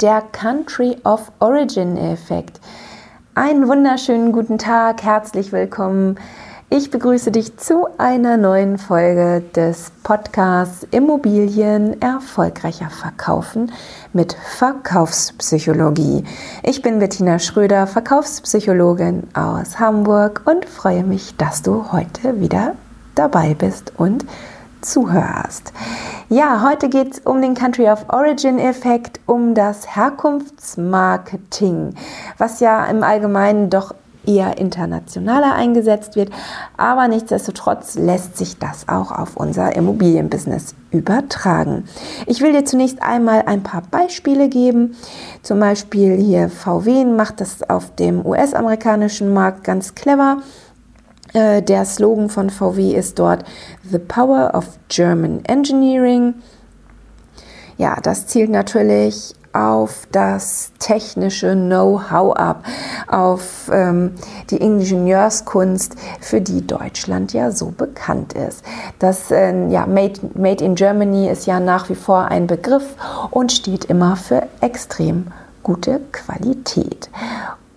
der Country of Origin Effekt. Einen wunderschönen guten Tag, herzlich willkommen. Ich begrüße dich zu einer neuen Folge des Podcasts Immobilien erfolgreicher verkaufen mit Verkaufspsychologie. Ich bin Bettina Schröder, Verkaufspsychologin aus Hamburg und freue mich, dass du heute wieder dabei bist und zuhörst. Ja, heute geht es um den Country of Origin Effekt, um das Herkunftsmarketing, was ja im Allgemeinen doch eher internationaler eingesetzt wird, aber nichtsdestotrotz lässt sich das auch auf unser Immobilienbusiness übertragen. Ich will dir zunächst einmal ein paar Beispiele geben. Zum Beispiel hier VW macht das auf dem US-amerikanischen Markt ganz clever. Äh, der Slogan von VW ist dort The Power of German Engineering. Ja, das zielt natürlich auf das technische Know-how ab, auf ähm, die Ingenieurskunst, für die Deutschland ja so bekannt ist. Das äh, ja, Made, Made in Germany ist ja nach wie vor ein Begriff und steht immer für extrem gute Qualität.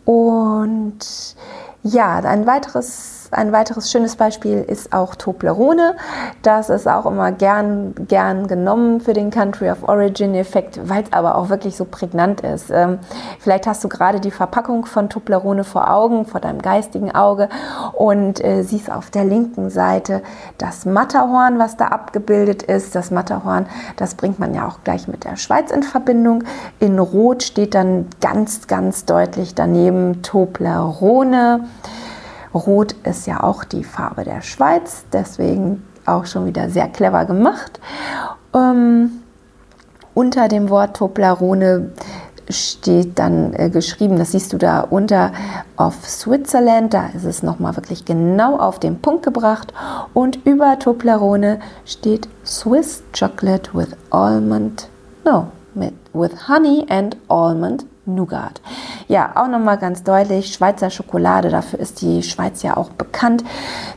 Und ja, ein weiteres ein weiteres schönes Beispiel ist auch Toblerone. Das ist auch immer gern, gern genommen für den Country of Origin Effekt, weil es aber auch wirklich so prägnant ist. Ähm, vielleicht hast du gerade die Verpackung von Toblerone vor Augen, vor deinem geistigen Auge und äh, siehst auf der linken Seite das Matterhorn, was da abgebildet ist. Das Matterhorn, das bringt man ja auch gleich mit der Schweiz in Verbindung. In Rot steht dann ganz, ganz deutlich daneben Toblerone. Rot ist ja auch die Farbe der Schweiz, deswegen auch schon wieder sehr clever gemacht. Ähm, unter dem Wort Toblerone steht dann äh, geschrieben, das siehst du da unter of Switzerland, da ist es nochmal wirklich genau auf den Punkt gebracht und über Toblerone steht Swiss Chocolate with Almond, no, mit, with Honey and Almond Nougat. Ja, auch nochmal ganz deutlich, Schweizer Schokolade, dafür ist die Schweiz ja auch bekannt,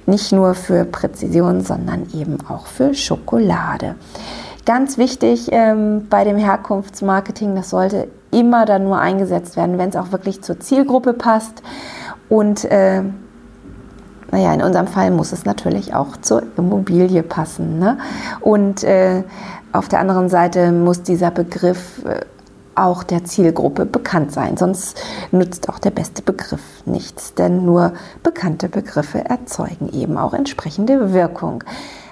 nicht nur für Präzision, sondern eben auch für Schokolade. Ganz wichtig ähm, bei dem Herkunftsmarketing, das sollte immer dann nur eingesetzt werden, wenn es auch wirklich zur Zielgruppe passt. Und äh, naja, in unserem Fall muss es natürlich auch zur Immobilie passen. Ne? Und äh, auf der anderen Seite muss dieser Begriff äh, auch der Zielgruppe bekannt sein. Sonst nützt auch der beste Begriff nichts, denn nur bekannte Begriffe erzeugen eben auch entsprechende Wirkung.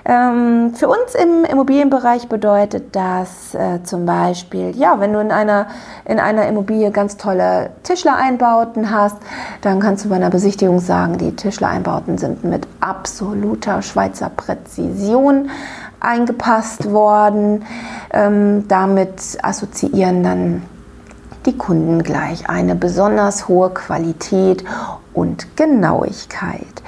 Ähm, für uns im Immobilienbereich bedeutet das äh, zum Beispiel, ja, wenn du in einer, in einer Immobilie ganz tolle Tischlereinbauten hast, dann kannst du bei einer Besichtigung sagen, die Tischlereinbauten sind mit absoluter Schweizer Präzision eingepasst worden. Ähm, damit assoziieren dann die Kunden gleich eine besonders hohe Qualität und Genauigkeit.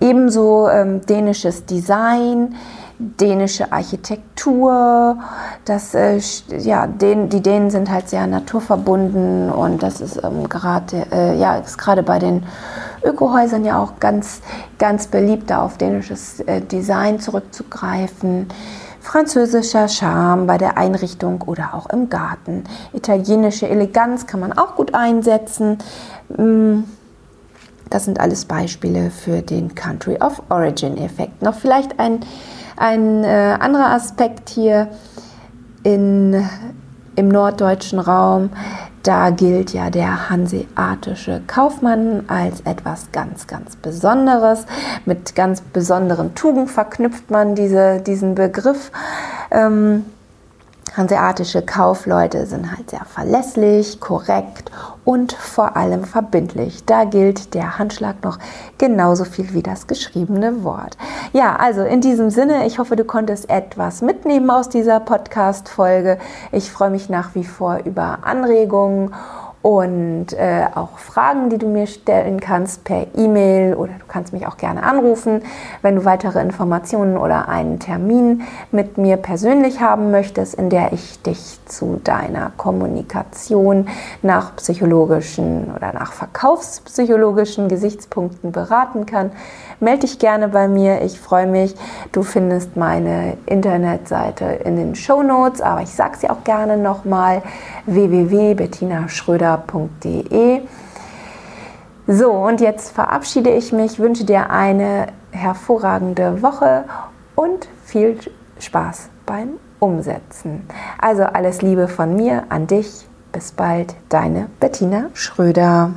Ebenso ähm, dänisches Design, dänische Architektur. Das, äh, ja, den, die Dänen sind halt sehr naturverbunden und das ist ähm, gerade äh, ja, ist gerade bei den Ökohäusern ja auch ganz, ganz beliebt, da auf dänisches äh, Design zurückzugreifen. Französischer Charme bei der Einrichtung oder auch im Garten. Italienische Eleganz kann man auch gut einsetzen. Mm, das sind alles Beispiele für den Country of Origin Effekt. Noch vielleicht ein, ein äh, anderer Aspekt hier in, im norddeutschen Raum da gilt ja der hanseatische Kaufmann als etwas ganz, ganz Besonderes. Mit ganz besonderen Tugend verknüpft man diese, diesen Begriff. Ähm, Hanseatische Kaufleute sind halt sehr verlässlich, korrekt und vor allem verbindlich. Da gilt der Handschlag noch genauso viel wie das geschriebene Wort. Ja, also in diesem Sinne, ich hoffe, du konntest etwas mitnehmen aus dieser Podcast-Folge. Ich freue mich nach wie vor über Anregungen und äh, auch Fragen, die du mir stellen kannst per E-Mail oder du kannst mich auch gerne anrufen, wenn du weitere Informationen oder einen Termin mit mir persönlich haben möchtest, in der ich dich zu deiner Kommunikation nach psychologischen oder nach verkaufspsychologischen Gesichtspunkten beraten kann. Melde dich gerne bei mir, ich freue mich. Du findest meine Internetseite in den Show Notes, aber ich sage sie auch gerne nochmal www.bettinaschröder.de. So, und jetzt verabschiede ich mich, wünsche dir eine hervorragende Woche und viel Spaß beim Umsetzen. Also alles Liebe von mir an dich. Bis bald, deine Bettina Schröder.